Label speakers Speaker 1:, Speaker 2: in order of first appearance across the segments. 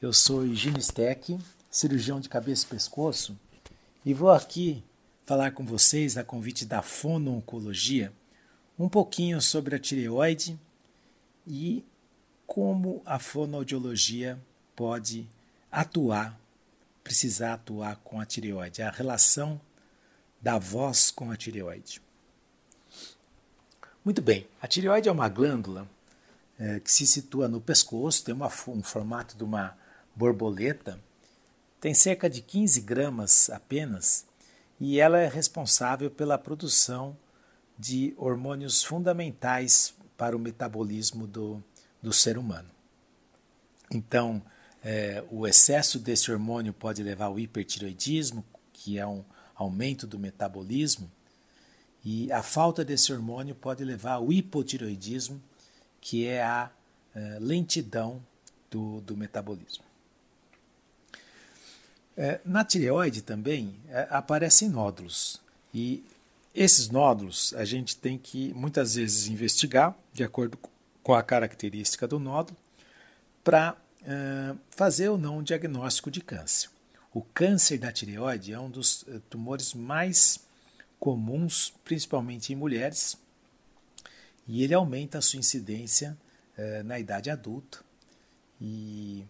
Speaker 1: Eu sou Higiene Steck, cirurgião de cabeça e pescoço, e vou aqui falar com vocês, a convite da fono-oncologia, um pouquinho sobre a tireoide e como a fonoaudiologia pode atuar, precisar atuar com a tireoide, a relação da voz com a tireoide. Muito bem, a tireoide é uma glândula é, que se situa no pescoço, tem uma, um formato de uma borboleta, tem cerca de 15 gramas apenas e ela é responsável pela produção de hormônios fundamentais para o metabolismo do, do ser humano. Então, é, o excesso desse hormônio pode levar ao hipertiroidismo, que é um aumento do metabolismo, e a falta desse hormônio pode levar ao hipotiroidismo, que é a uh, lentidão do, do metabolismo. É, na tireoide também é, aparecem nódulos e esses nódulos a gente tem que muitas vezes investigar de acordo com a característica do nódulo para uh, fazer ou não um diagnóstico de câncer. O câncer da tireoide é um dos tumores mais comuns, principalmente em mulheres, e ele aumenta a sua incidência eh, na idade adulta. E,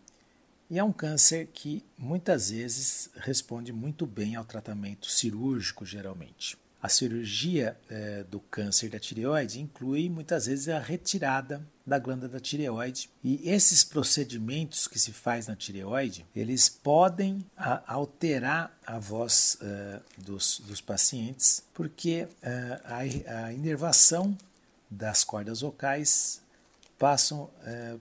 Speaker 1: e, é um câncer que muitas vezes responde muito bem ao tratamento cirúrgico, geralmente. A cirurgia eh, do câncer da tireoide inclui muitas vezes a retirada da glândula da tireoide e esses procedimentos que se faz na tireoide eles podem a, alterar a voz uh, dos, dos, pacientes porque uh, a, a inervação das cordas vocais passam é,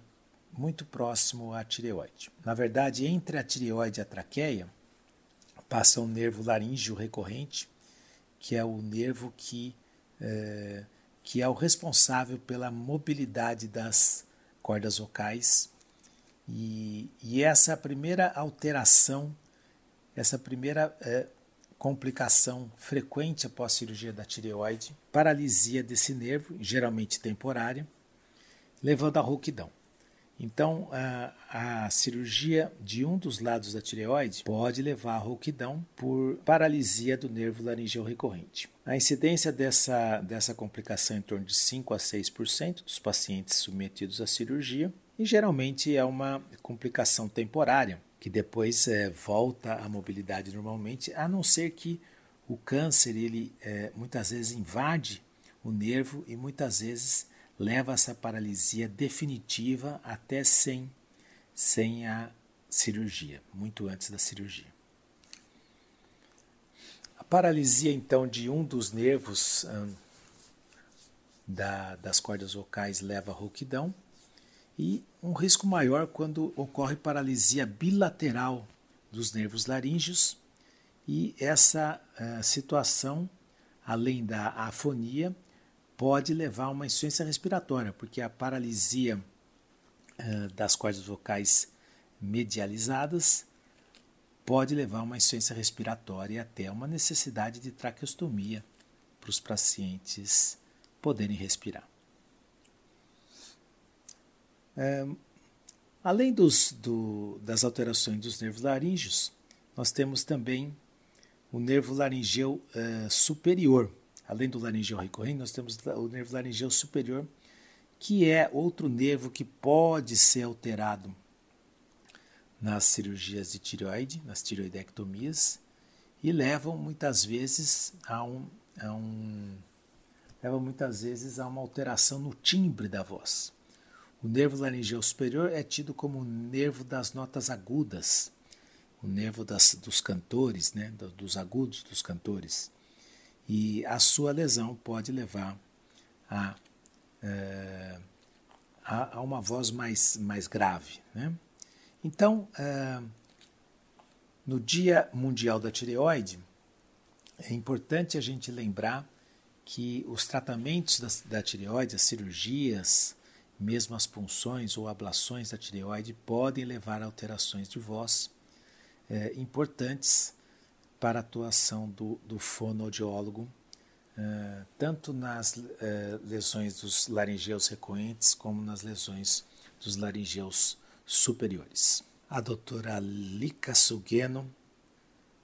Speaker 1: muito próximo à tireoide. Na verdade, entre a tireoide e a traqueia passa o nervo laríngeo recorrente, que é o nervo que é, que é o responsável pela mobilidade das cordas vocais. E, e essa primeira alteração, essa primeira é, complicação frequente após cirurgia da tireoide, paralisia desse nervo, geralmente temporária, levando à rouquidão. Então, a, a, cirurgia de um dos lados da tireoide pode levar à rouquidão por paralisia do nervo laringeu recorrente. A incidência dessa, dessa complicação é em torno de 5 a 6% dos pacientes submetidos à cirurgia e geralmente é uma complicação temporária, que depois é, volta à mobilidade normalmente, a não ser que o câncer ele é, muitas vezes invade o nervo e muitas vezes leva essa paralisia definitiva até sem, sem a cirurgia, muito antes da cirurgia. A paralisia então de um dos nervos hum, da, das cordas vocais leva à rouquidão e um risco maior quando ocorre paralisia bilateral dos nervos laríngeos e essa uh, situação, além da afonia, pode levar a uma insuficiência respiratória, porque a paralisia uh, das cordas vocais medializadas pode levar a uma insuficiência respiratória e até uma necessidade de traqueostomia para os pacientes poderem respirar. É, além dos, do, das alterações dos nervos laríngeos, nós temos também o nervo laringeu é, superior. Além do laringeu recorrente, nós temos o nervo laringeu superior, que é outro nervo que pode ser alterado nas cirurgias de tireoide, nas tireoidectomias, e levam muitas vezes a um, a um leva muitas vezes a uma alteração no timbre da voz. O nervo laringeu superior é tido como o nervo das notas agudas, o nervo das, dos cantores, né, dos agudos dos cantores. E a sua lesão pode levar a, é, a, a, uma voz mais, mais grave. Né? Então, é, no Dia Mundial da Tireoide, é importante a gente lembrar que os tratamentos da, da tireoide, as cirurgias, mesmo as punções ou ablações da tireoide podem levar a alterações de voz é, importantes para a atuação do, do fonoaudiólogo, é, tanto nas é, lesões dos laringeus recorrentes como nas lesões dos laringeus superiores. A doutora Lika Sugeno,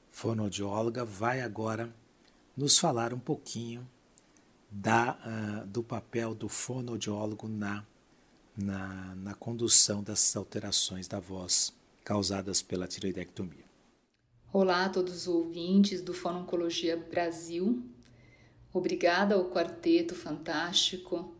Speaker 1: fonoaudióloga, vai agora nos falar um pouquinho da, uh, do papel do fonoaudiólogo na, na, na condução dessas alterações da voz causadas pela tiroidectomia.
Speaker 2: Olá a todos os ouvintes do Fononcologia Brasil. Obrigada ao quarteto fantástico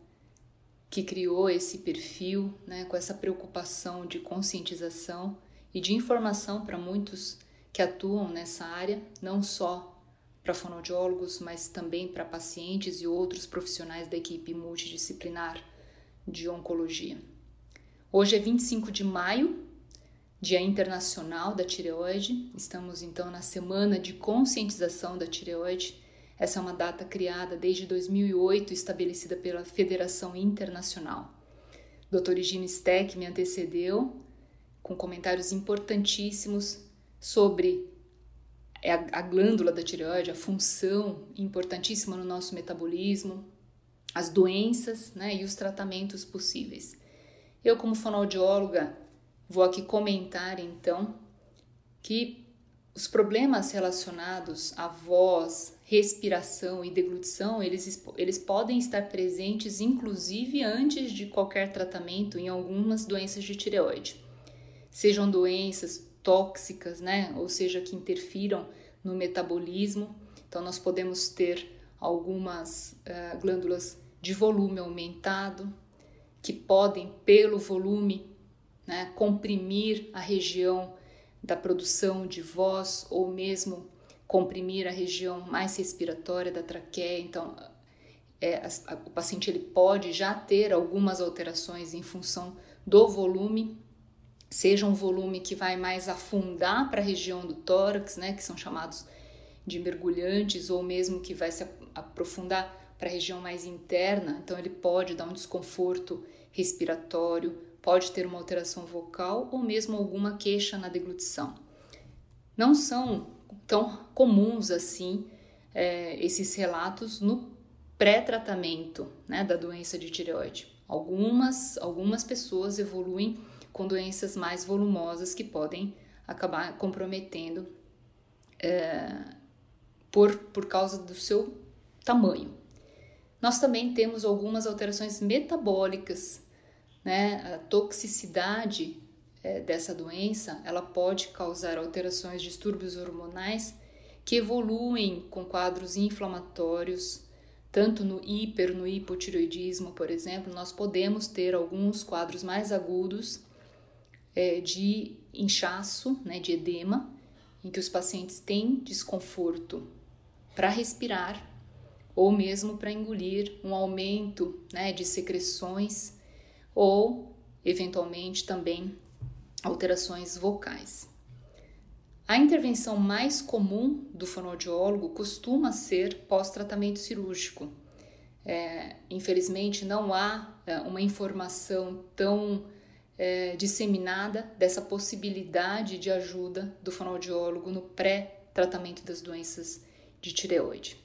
Speaker 2: que criou esse perfil, né, com essa preocupação de conscientização e de informação para muitos que atuam nessa área, não só para fonoaudiólogos, mas também para pacientes e outros profissionais da equipe multidisciplinar de oncologia. Hoje é 25 de maio, Dia Internacional da Tireoide. Estamos então na semana de conscientização da tireoide essa é uma data criada desde 2008, estabelecida pela Federação Internacional. Dr. Higino Steck me antecedeu com comentários importantíssimos sobre a, glândula da tireoide, a função importantíssima no nosso metabolismo, as doenças né, e os tratamentos possíveis. Eu, como fonoaudióloga, vou aqui comentar então que os problemas relacionados à voz, respiração e deglutição, eles, eles podem estar presentes inclusive antes de qualquer tratamento em algumas doenças de tireoide. Sejam doenças tóxicas, né, ou seja, que interfiram no metabolismo. Então, nós podemos ter algumas uh, glândulas de volume aumentado, que podem, pelo volume, né, comprimir a região da produção de voz ou mesmo comprimir a região mais respiratória da traqueia. Então, é, a, o paciente ele pode já ter algumas alterações em função do volume, seja um volume que vai mais afundar para a região do tórax, né, que são chamados de mergulhantes, ou mesmo que vai se aprofundar para a região mais interna, então ele pode dar um desconforto respiratório, pode ter uma alteração vocal ou mesmo alguma queixa na deglutição. Não são tão comuns assim é, esses relatos no pré-tratamento né, da doença de tireoide. Algumas, algumas pessoas evoluem com doenças mais volumosas que podem acabar comprometendo é, por, por causa do seu tamanho. Nós também temos algumas alterações metabólicas, né? A toxicidade é, dessa doença, ela pode causar alterações, distúrbios hormonais que evoluem com quadros inflamatórios, tanto no hiper, no hipotiroidismo, por exemplo, nós podemos ter alguns quadros mais agudos é, de inchaço, né, de edema, em que os pacientes têm desconforto para respirar ou mesmo para engolir, um aumento né, de secreções ou, eventualmente, também alterações vocais. A intervenção mais comum do fonoaudiólogo costuma ser pós-tratamento cirúrgico. É, infelizmente, não há é, uma informação tão é, disseminada dessa possibilidade de ajuda do fonoaudiólogo no pré-tratamento das doenças de tireoide.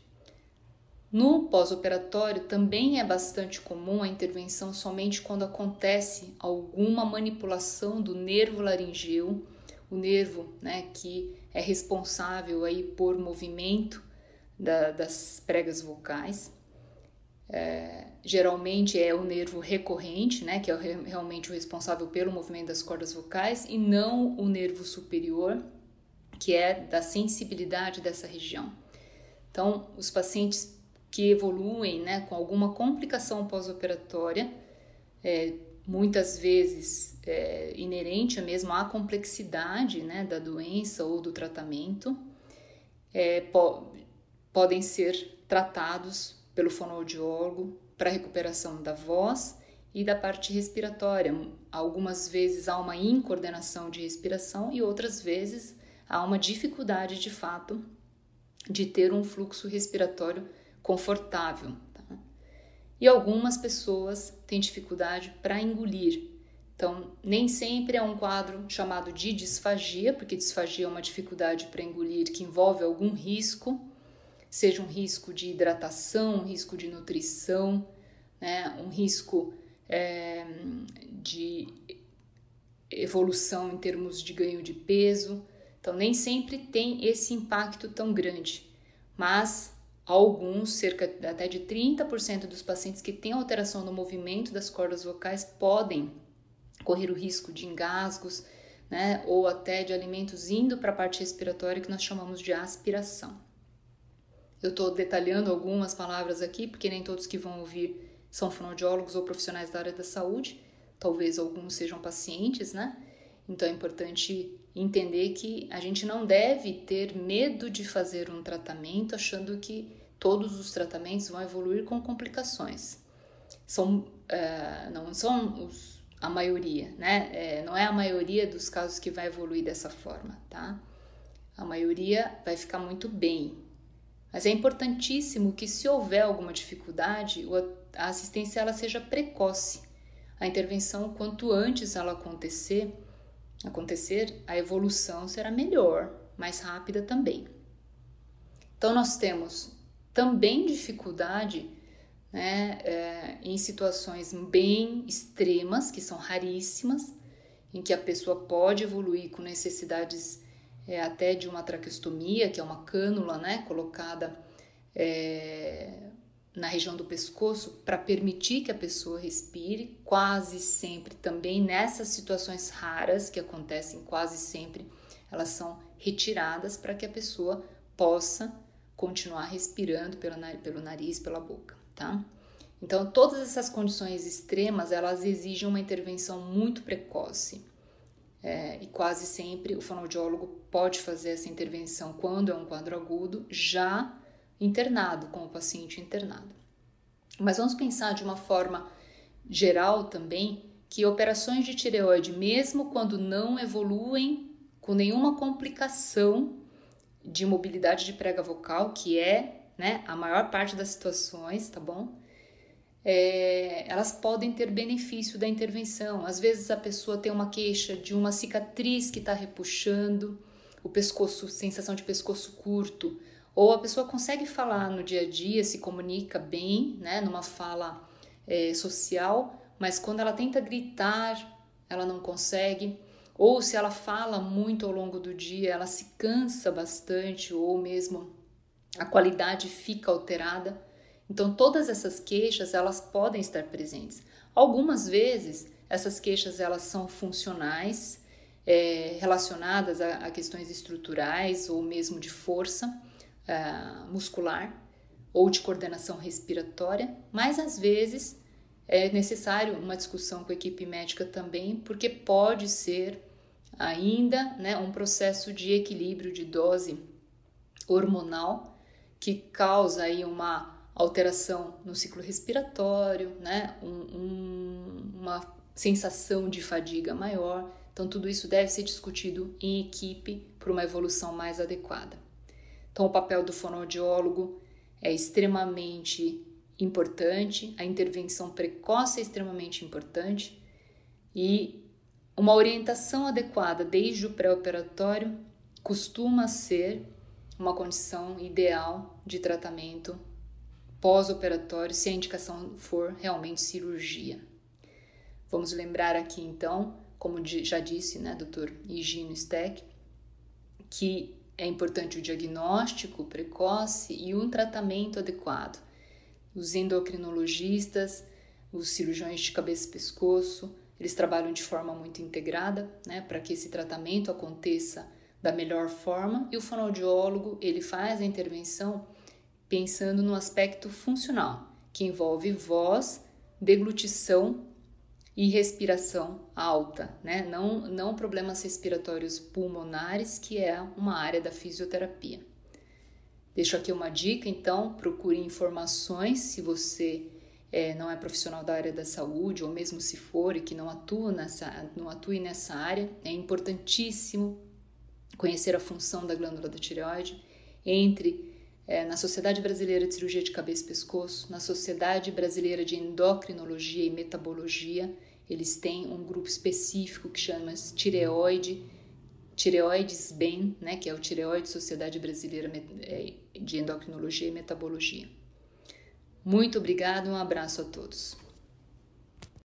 Speaker 2: No pós-operatório também é bastante comum a intervenção somente quando acontece alguma manipulação do nervo laringeu, o nervo né, que é responsável aí por movimento da, das pregas vocais. É, geralmente é o nervo recorrente, né, que é realmente o responsável pelo movimento das cordas vocais, e não o nervo superior, que é da sensibilidade dessa região. Então, os pacientes que evoluem né, com alguma complicação pós-operatória, é, muitas vezes é, inerente mesmo à complexidade né, da doença ou do tratamento, é, po podem ser tratados pelo fonoaudiólogo para recuperação da voz e da parte respiratória. Algumas vezes há uma incoordenação de respiração e outras vezes há uma dificuldade de fato de ter um fluxo respiratório confortável. Tá? E algumas pessoas têm dificuldade para engolir. Então, nem sempre é um quadro chamado de disfagia, porque disfagia é uma dificuldade para engolir que envolve algum risco, seja um risco de hidratação, um risco de nutrição, né? um risco é, de evolução em termos de ganho de peso. Então, nem sempre tem esse impacto tão grande, mas alguns, cerca até de 30% dos pacientes que têm alteração no movimento das cordas vocais podem correr o risco de engasgos, né, ou até de alimentos indo para a parte respiratória que nós chamamos de aspiração. Eu estou detalhando algumas palavras aqui, porque nem todos que vão ouvir são fonoaudiólogos ou profissionais da área da saúde, talvez alguns sejam pacientes, né? Então é importante entender que a gente não deve ter medo de fazer um tratamento achando que todos os tratamentos vão evoluir com complicações. São, uh, não são os, a maioria, né? É, não é a maioria dos casos que vai evoluir dessa forma, tá? A maioria vai ficar muito bem. Mas é importantíssimo que se houver alguma dificuldade, a assistência ela seja precoce. A intervenção, quanto antes ela acontecer, acontecer, a evolução será melhor, mais rápida também. Então, nós temos também dificuldade né, é, em situações bem extremas, que são raríssimas, em que a pessoa pode evoluir com necessidades é, até de uma traqueostomia, que é uma cânula né, colocada é, na região do pescoço para permitir que a pessoa respire, quase sempre também nessas situações raras que acontecem quase sempre, elas são retiradas para que a pessoa possa continuar respirando pelo, pelo nariz, pela boca, tá? Então, todas essas condições extremas, elas exigem uma intervenção muito precoce. É, e quase sempre o fonoaudiólogo pode fazer essa intervenção quando é um quadro agudo, já internado, com o paciente internado. Mas vamos pensar de uma forma geral também que operações de tireoide, mesmo quando não evoluem com nenhuma complicação de mobilidade de prega vocal, que é né, a maior parte das situações, tá bom? É, elas podem ter benefício da intervenção. Às vezes a pessoa tem uma queixa de uma cicatriz que está repuxando, o pescoço, sensação de pescoço curto, ou a pessoa consegue falar no dia a dia, se comunica bem, né, numa fala é, social, mas quando ela tenta gritar, ela não consegue. Ou se ela fala muito ao longo do dia, ela se cansa bastante, ou mesmo a qualidade fica alterada. Então, todas essas queixas elas podem estar presentes. Algumas vezes essas queixas elas são funcionais, é, relacionadas a, a questões estruturais ou mesmo de força uh, muscular ou de coordenação respiratória, mas às vezes é necessário uma discussão com a equipe médica também, porque pode ser ainda né, um processo de equilíbrio de dose hormonal que causa aí uma alteração no ciclo respiratório, né, um, um, uma sensação de fadiga maior. Então, tudo isso deve ser discutido em equipe para uma evolução mais adequada. Então, o papel do fonoaudiólogo é extremamente importante, a intervenção precoce é extremamente importante e uma orientação adequada desde o pré-operatório costuma ser uma condição ideal de tratamento pós-operatório, se a indicação for realmente cirurgia. Vamos lembrar aqui então, como já disse, né, Dr. Higino Steck, que é importante o diagnóstico precoce e um tratamento adequado. Os endocrinologistas, os cirurgiões de cabeça e pescoço, eles trabalham de forma muito integrada, né, para que esse tratamento aconteça da melhor forma. E o fonoaudiólogo, ele faz a intervenção pensando no aspecto funcional, que envolve voz, deglutição e respiração alta, né? Não, não problemas respiratórios pulmonares, que é uma área da fisioterapia. Deixo aqui uma dica, então, procure informações se você é, não é profissional da área da saúde, ou mesmo se for e que não atua nessa, não atue nessa área, é importantíssimo conhecer a função da glândula da tireoide. Entre é, na Sociedade Brasileira de Cirurgia de Cabeça e Pescoço, na Sociedade Brasileira de Endocrinologia e Metabologia, eles têm um grupo específico que chama tireoide, tireoides bem, né, que é o Tireoide Sociedade Brasileira é, de Endocrinologia e Metabologia. Muito obrigado, um abraço a todos.